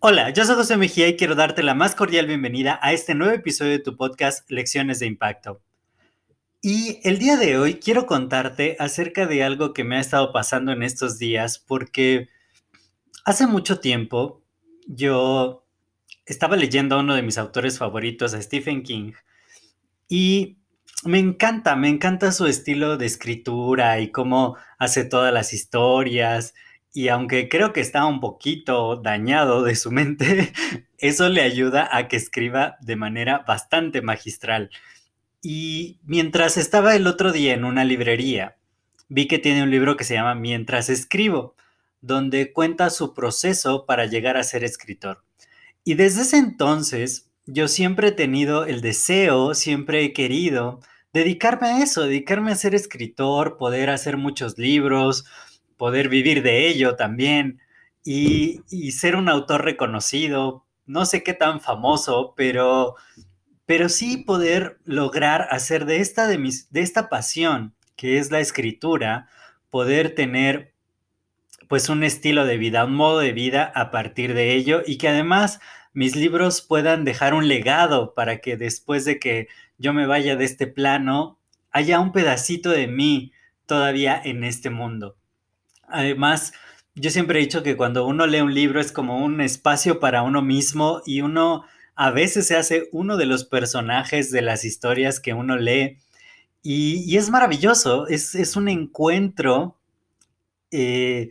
Hola, yo soy José Mejía y quiero darte la más cordial bienvenida a este nuevo episodio de tu podcast Lecciones de Impacto. Y el día de hoy quiero contarte acerca de algo que me ha estado pasando en estos días porque hace mucho tiempo yo estaba leyendo a uno de mis autores favoritos, a Stephen King, y me encanta, me encanta su estilo de escritura y cómo hace todas las historias. Y aunque creo que está un poquito dañado de su mente, eso le ayuda a que escriba de manera bastante magistral. Y mientras estaba el otro día en una librería, vi que tiene un libro que se llama Mientras escribo, donde cuenta su proceso para llegar a ser escritor. Y desde ese entonces yo siempre he tenido el deseo, siempre he querido dedicarme a eso, dedicarme a ser escritor, poder hacer muchos libros, poder vivir de ello también y, ser un autor reconocido, no sé qué tan famoso, pero, pero sí poder lograr hacer de esta, de, mis, de esta pasión, que es la escritura, poder tener pues un estilo de vida, un modo de vida a partir de ello y que además mis libros puedan dejar un legado para que después de que yo me vaya de este plano, haya un pedacito de mí todavía en este mundo. Además, yo siempre he dicho que cuando uno lee un libro es como un espacio para uno mismo y uno a veces se hace uno de los personajes de las historias que uno lee y, es maravilloso, es, un encuentro eh,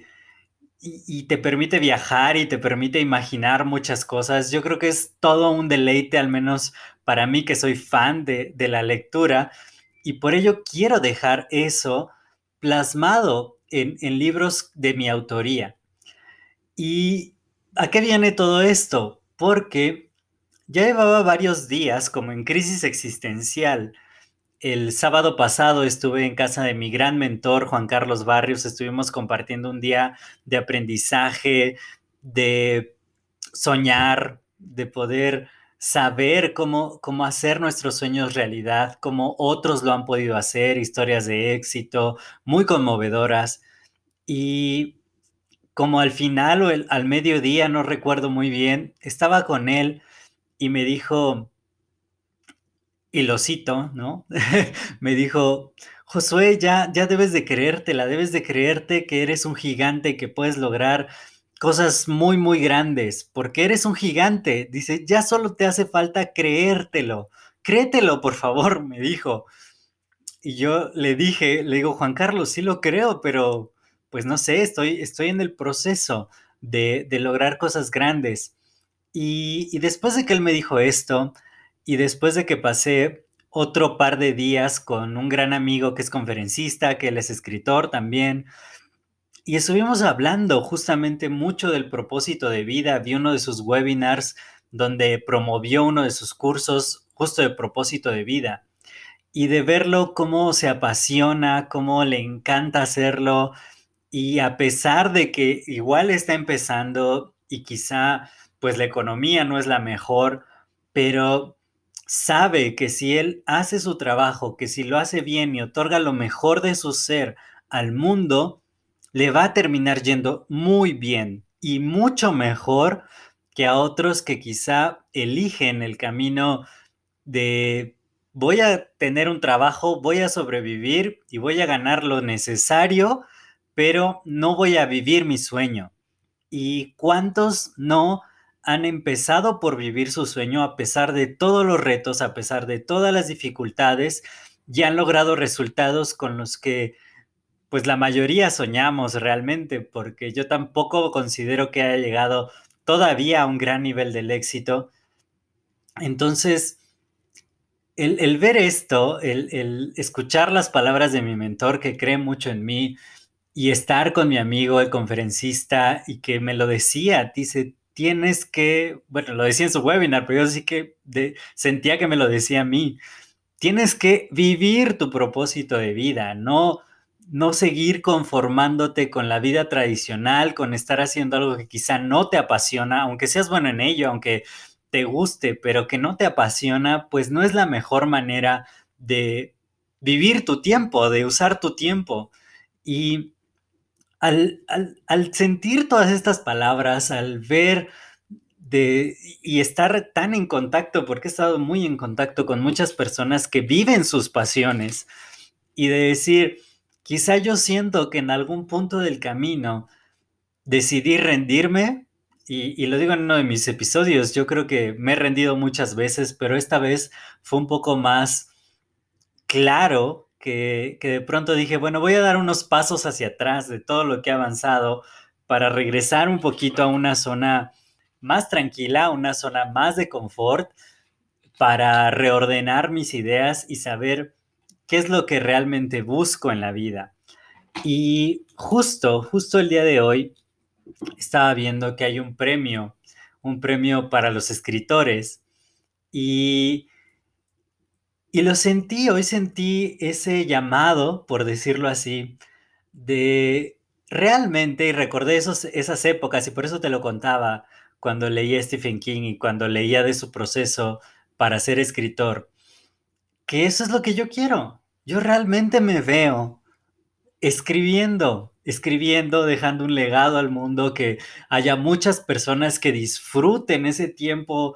y, te permite viajar y te permite imaginar muchas cosas. Yo creo que es todo un deleite, al menos para mí que soy fan de, la lectura, y por ello quiero dejar eso plasmado en, en libros de mi autoría. ¿Y a qué viene todo esto? Porque ya llevaba varios días como en crisis existencial el sábado pasado estuve en casa de mi gran mentor, Juan Carlos Barrios. Estuvimos compartiendo un día de aprendizaje, de soñar, de poder saber cómo, cómo hacer nuestros sueños realidad, cómo otros lo han podido hacer, historias de éxito muy conmovedoras. Y como al final o al mediodía, no recuerdo muy bien, estaba con él y me dijo, y lo cito, ¿no? me dijo, Josué, ya, ya debes de creértela, debes de creerte que eres un gigante, que puedes lograr cosas muy, muy grandes, porque eres un gigante. Dice, ya solo te hace falta creértelo. Créetelo, por favor, me dijo. Y yo le dije, le digo, Juan Carlos, sí lo creo, pero pues no sé, estoy, estoy en el proceso de, lograr cosas grandes. Y, y después de que él me dijo esto, y después de que pasé otro par de días con un gran amigo que es conferencista, que él es escritor también, y estuvimos hablando justamente mucho del propósito de vida. Vi uno de sus webinars donde promovió uno de sus cursos justo de propósito de vida. Y de verlo cómo se apasiona, cómo le encanta hacerlo. Y a pesar de que igual está empezando y quizá pues la economía no es la mejor, pero sabe que si él hace su trabajo, que si lo hace bien y otorga lo mejor de su ser al mundo, le va a terminar yendo muy bien y mucho mejor que a otros que quizá eligen el camino de voy a tener un trabajo, voy a sobrevivir y voy a ganar lo necesario, pero no voy a vivir mi sueño. ¿Y cuántos no han empezado por vivir su sueño a pesar de todos los retos, a pesar de todas las dificultades, y han logrado resultados con los que pues la mayoría soñamos realmente, porque yo tampoco considero que haya llegado todavía a un gran nivel del éxito. Entonces, el, ver esto, el, el, escuchar las palabras de mi mentor que cree mucho en mí y estar con mi amigo, el conferencista, y que me lo decía, dice, tienes que, bueno, lo decía en su webinar, pero yo sí que sentía que me lo decía a mí, tienes que vivir tu propósito de vida, no, no seguir conformándote con la vida tradicional, con estar haciendo algo que quizá no te apasiona, aunque seas bueno en ello, aunque te guste, pero que no te apasiona, pues no es la mejor manera de vivir tu tiempo, de usar tu tiempo. Y al, sentir todas estas palabras, al ver de, y estar tan en contacto, porque he estado muy en contacto con muchas personas que viven sus pasiones, y de decir, quizá yo siento que en algún punto del camino decidí rendirme, y, y, lo digo en uno de mis episodios, yo creo que me he rendido muchas veces, pero esta vez fue un poco más claro que, de pronto dije, bueno, voy a dar unos pasos hacia atrás de todo lo que ha avanzado para regresar un poquito a una zona más tranquila, una zona más de confort, para reordenar mis ideas y saber qué es lo que realmente busco en la vida. Y justo, justo el día de hoy estaba viendo que hay un premio, un premio para los escritores y y lo sentí, hoy sentí ese llamado, por decirlo así, de realmente, y recordé esos, esas épocas, y por eso te lo contaba, cuando leía Stephen King y cuando leía de su proceso para ser escritor, que eso es lo que yo quiero. Yo realmente me veo escribiendo, escribiendo, dejando un legado al mundo, que haya muchas personas que disfruten ese tiempo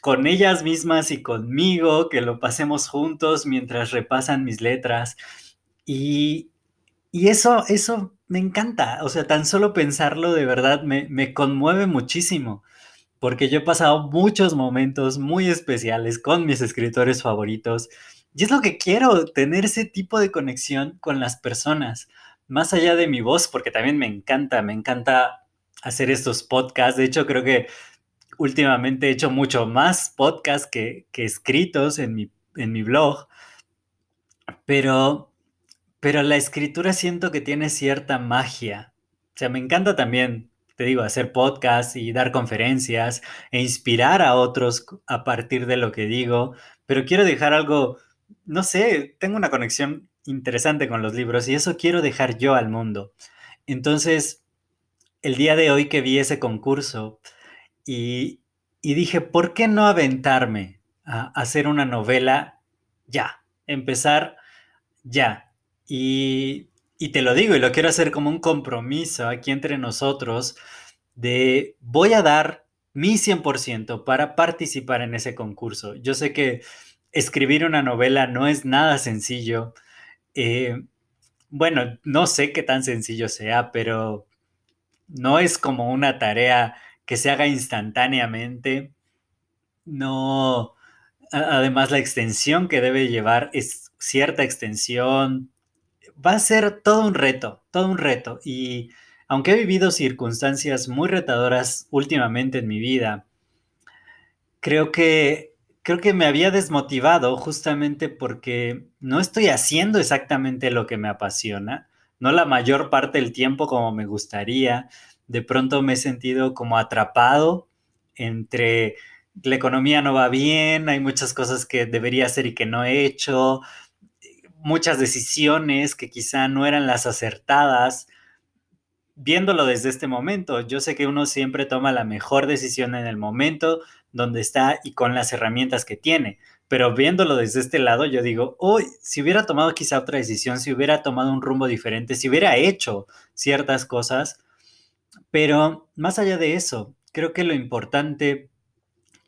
con ellas mismas y conmigo, que lo pasemos juntos mientras repasan mis letras. Y, eso, eso me encanta. O sea, tan solo pensarlo de verdad me, me conmueve muchísimo, porque yo he pasado muchos momentos muy especiales con mis escritores favoritos. Y es lo que quiero, tener ese tipo de conexión con las personas, más allá de mi voz, porque también me encanta, me encanta hacer estos podcasts. De hecho, creo que últimamente he hecho mucho más podcasts que, escritos en mi, en mi blog, pero, pero la escritura siento que tiene cierta magia. O sea, me encanta también, te digo, hacer podcasts y dar conferencias e inspirar a otros a partir de lo que digo, pero quiero dejar algo, no sé, tengo una conexión interesante con los libros y eso quiero dejar yo al mundo. Entonces, el día de hoy que vi ese concurso, y, dije, ¿por qué no aventarme a hacer una novela ya? Empezar ya. Y, te lo digo, y lo quiero hacer como un compromiso aquí entre nosotros, de voy a dar mi 100% para participar en ese concurso. Yo sé que escribir una novela no es nada sencillo. Eh, bueno, no sé qué tan sencillo sea, pero no es como una tarea que se haga instantáneamente. No, además la extensión que debe llevar es cierta extensión. Va a ser todo un reto, todo un reto. Y aunque he vivido circunstancias muy retadoras últimamente en mi vida, creo que creo que me había desmotivado justamente porque no estoy haciendo exactamente lo que me apasiona, no la mayor parte del tiempo como me gustaría de pronto me he sentido como atrapado entre la economía no va bien, hay muchas cosas que debería hacer y que no he hecho, muchas decisiones que quizá no eran las acertadas. Viéndolo desde este momento, yo sé que uno siempre toma la mejor decisión en el momento donde está y con las herramientas que tiene, pero viéndolo desde este lado, yo digo, hoy, si hubiera tomado quizá otra decisión, si hubiera tomado un rumbo diferente, si hubiera hecho ciertas cosas, pero más allá de eso, creo que lo importante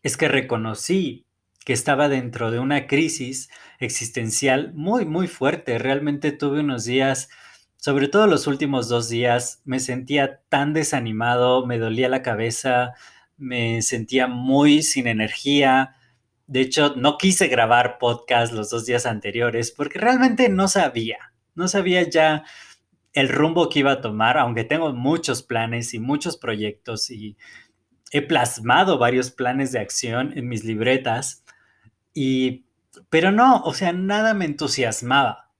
es que reconocí que estaba dentro de una crisis existencial muy, muy fuerte. Realmente tuve unos días, sobre todo los últimos dos días, me sentía tan desanimado, me dolía la cabeza, me sentía muy sin energía. De hecho, no quise grabar podcast los dos días anteriores porque realmente no sabía, no sabía ya el rumbo que iba a tomar, aunque tengo muchos planes y muchos proyectos y he plasmado varios planes de acción en mis libretas, y, pero no, o sea, nada me entusiasmaba.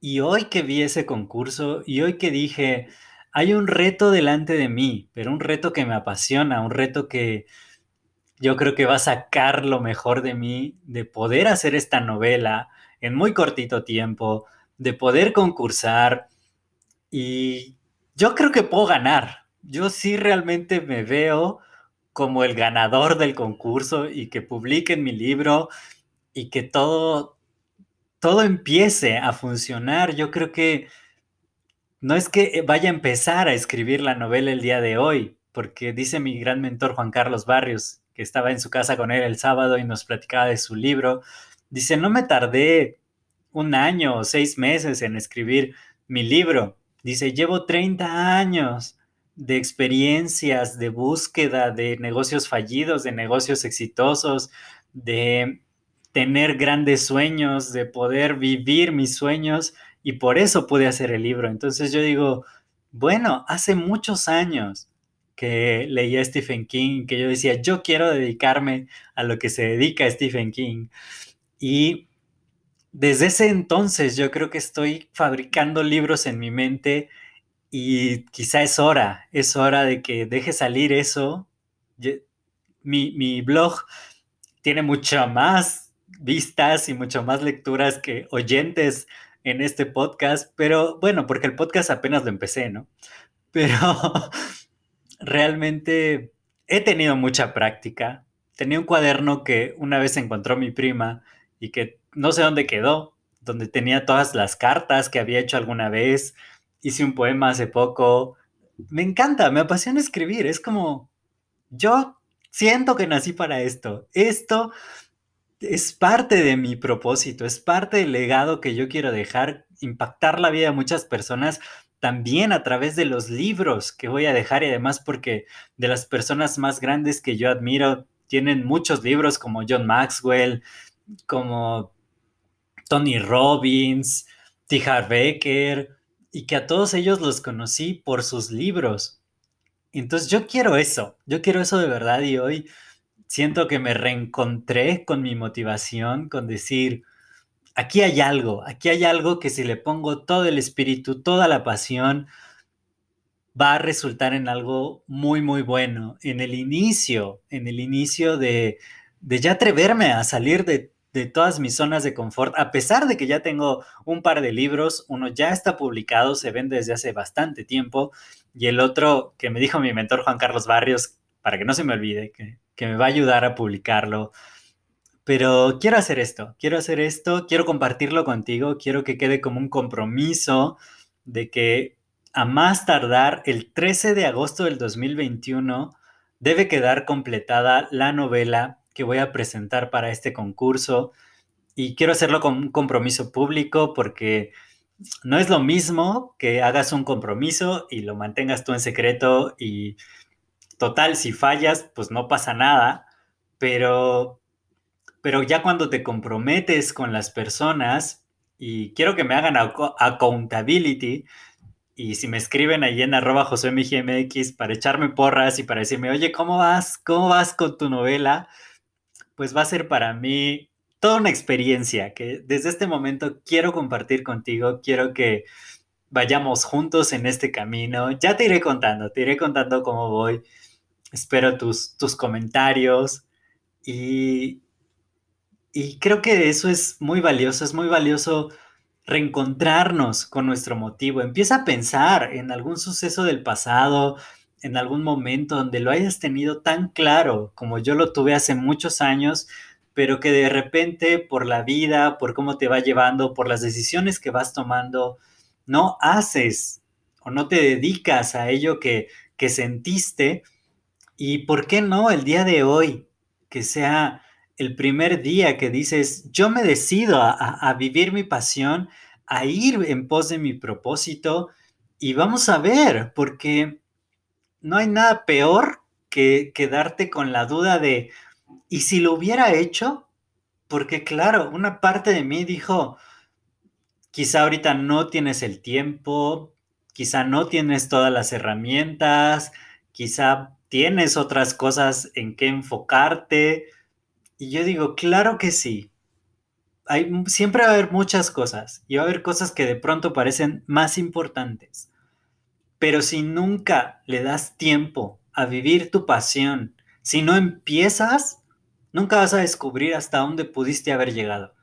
Y hoy que vi ese concurso y hoy que dije, hay un reto delante de mí, pero un reto que me apasiona, un reto que yo creo que va a sacar lo mejor de mí, de poder hacer esta novela en muy cortito tiempo, de poder concursar y yo creo que puedo ganar. Yo sí realmente me veo como el ganador del concurso y que publiquen mi libro y que todo, todo empiece a funcionar. Yo creo que no es que vaya a empezar a escribir la novela el día de hoy, porque dice mi gran mentor Juan Carlos Barrios, que estaba en su casa con él el sábado y nos platicaba de su libro, dice, no me tardé un año o seis meses en escribir mi libro. Dice, llevo 30 años de experiencias, de búsqueda de negocios fallidos, de negocios exitosos, de tener grandes sueños, de poder vivir mis sueños y por eso pude hacer el libro. Entonces yo digo, bueno, hace muchos años que leía Stephen King, que yo decía, yo quiero dedicarme a lo que se dedica Stephen King. Y desde ese entonces yo creo que estoy fabricando libros en mi mente y quizá es hora, es hora de que deje salir eso. Mi, mi blog tiene mucho más vistas y mucho más lecturas que oyentes en este podcast, pero bueno, porque el podcast apenas lo empecé, ¿no? Pero realmente he tenido mucha práctica. Tenía un cuaderno que una vez encontró mi prima y que no sé dónde quedó, donde tenía todas las cartas que había hecho alguna vez. Hice un poema hace poco. Me encanta, me apasiona escribir. Es como, yo siento que nací para esto. Esto es parte de mi propósito, es parte del legado que yo quiero dejar, impactar la vida de muchas personas también a través de los libros que voy a dejar y además porque de las personas más grandes que yo admiro tienen muchos libros como John Maxwell, como Tony Robbins, T. Becker, y que a todos ellos los conocí por sus libros. Entonces yo quiero eso, yo quiero eso de verdad y hoy siento que me reencontré con mi motivación, con decir, aquí hay algo, aquí hay algo que si le pongo todo el espíritu, toda la pasión, va a resultar en algo muy, muy bueno. En el inicio, en el inicio de, de ya atreverme a salir de, de, todas mis zonas de confort, a pesar de que ya tengo un par de libros, uno ya está publicado, se vende desde hace bastante tiempo, y el otro que me dijo mi mentor Juan Carlos Barrios, para que no se me olvide, que, que me va a ayudar a publicarlo, pero quiero hacer esto, quiero hacer esto, quiero compartirlo contigo, quiero que quede como un compromiso de que a más tardar el 13 de agosto del 2021 debe quedar completada la novela que voy a presentar para este concurso y quiero hacerlo con un compromiso público porque no es lo mismo que hagas un compromiso y lo mantengas tú en secreto y total, si fallas, pues no pasa nada, pero pero ya cuando te comprometes con las personas, y quiero que me hagan accountability, y si me escriben ahí en arroba para echarme porras y para decirme, oye, ¿cómo vas? ¿Cómo vas con tu novela? Pues va a ser para mí toda una experiencia que desde este momento quiero compartir contigo, quiero que vayamos juntos en este camino. Ya te iré contando, te iré contando cómo voy. Espero tus, tus comentarios y, y creo que eso es muy valioso, es muy valioso reencontrarnos con nuestro motivo. Empieza a pensar en algún suceso del pasado, en algún momento donde lo hayas tenido tan claro como yo lo tuve hace muchos años, pero que de repente por la vida, por cómo te va llevando, por las decisiones que vas tomando, no haces o no te dedicas a ello que, que sentiste. ¿Y por qué no el día de hoy que sea el primer día que dices, yo me decido a, vivir mi pasión, a ir en pos de mi propósito y vamos a ver, porque no hay nada peor que quedarte con la duda de, ¿y si lo hubiera hecho? Porque claro, una parte de mí dijo, quizá ahorita no tienes el tiempo, quizá no tienes todas las herramientas, quizá tienes otras cosas en que enfocarte, y yo digo, claro que sí. hay, siempre va a haber muchas cosas y va a haber cosas que de pronto parecen más importantes. Pero si nunca le das tiempo a vivir tu pasión, si no empiezas, nunca vas a descubrir hasta dónde pudiste haber llegado.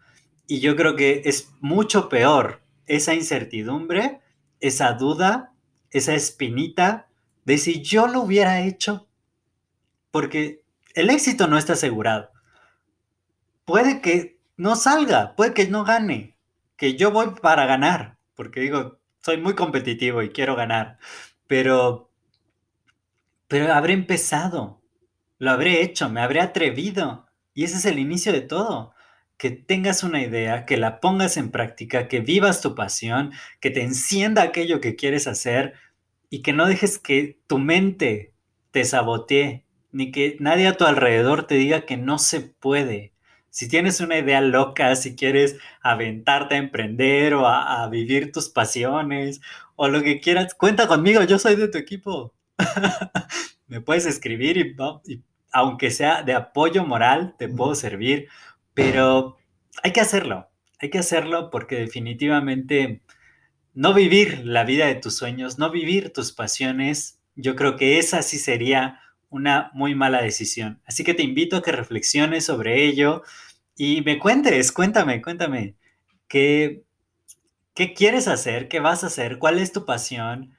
Y yo creo que es mucho peor esa incertidumbre, esa duda, esa espinita de si yo lo hubiera hecho. Porque el éxito no está asegurado. Puede que no salga, puede que no gane, que yo voy para ganar, porque digo, soy muy competitivo y quiero ganar, pero, pero habré empezado, lo habré hecho, me habré atrevido, y ese es el inicio de todo. Que tengas una idea, que la pongas en práctica, que vivas tu pasión, que te encienda aquello que quieres hacer y que no dejes que tu mente te sabotee, ni que nadie a tu alrededor te diga que no se puede. Si tienes una idea loca, si quieres aventarte a emprender o a, vivir tus pasiones o lo que quieras, cuenta conmigo, yo soy de tu equipo. Me puedes escribir y, y, aunque sea de apoyo moral, te puedo servir, pero hay que hacerlo, hay que hacerlo porque definitivamente no vivir la vida de tus sueños, no vivir tus pasiones, yo creo que esa sí sería una muy mala decisión. Así que te invito a que reflexiones sobre ello y me cuentes, cuéntame, cuéntame, ¿qué, qué quieres hacer? ¿Qué vas a hacer? ¿Cuál es tu pasión?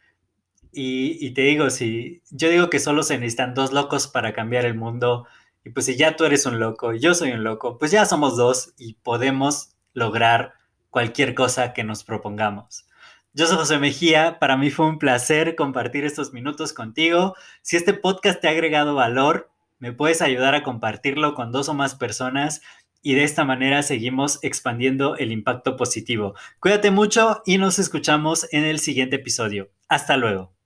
Y, te digo, si yo digo que solo se necesitan dos locos para cambiar el mundo, y pues si ya tú eres un loco y yo soy un loco, pues ya somos dos y podemos lograr cualquier cosa que nos propongamos. Yo soy José Mejía, para mí fue un placer compartir estos minutos contigo. Si este podcast te ha agregado valor, me puedes ayudar a compartirlo con dos o más personas y de esta manera seguimos expandiendo el impacto positivo. Cuídate mucho y nos escuchamos en el siguiente episodio. Hasta luego.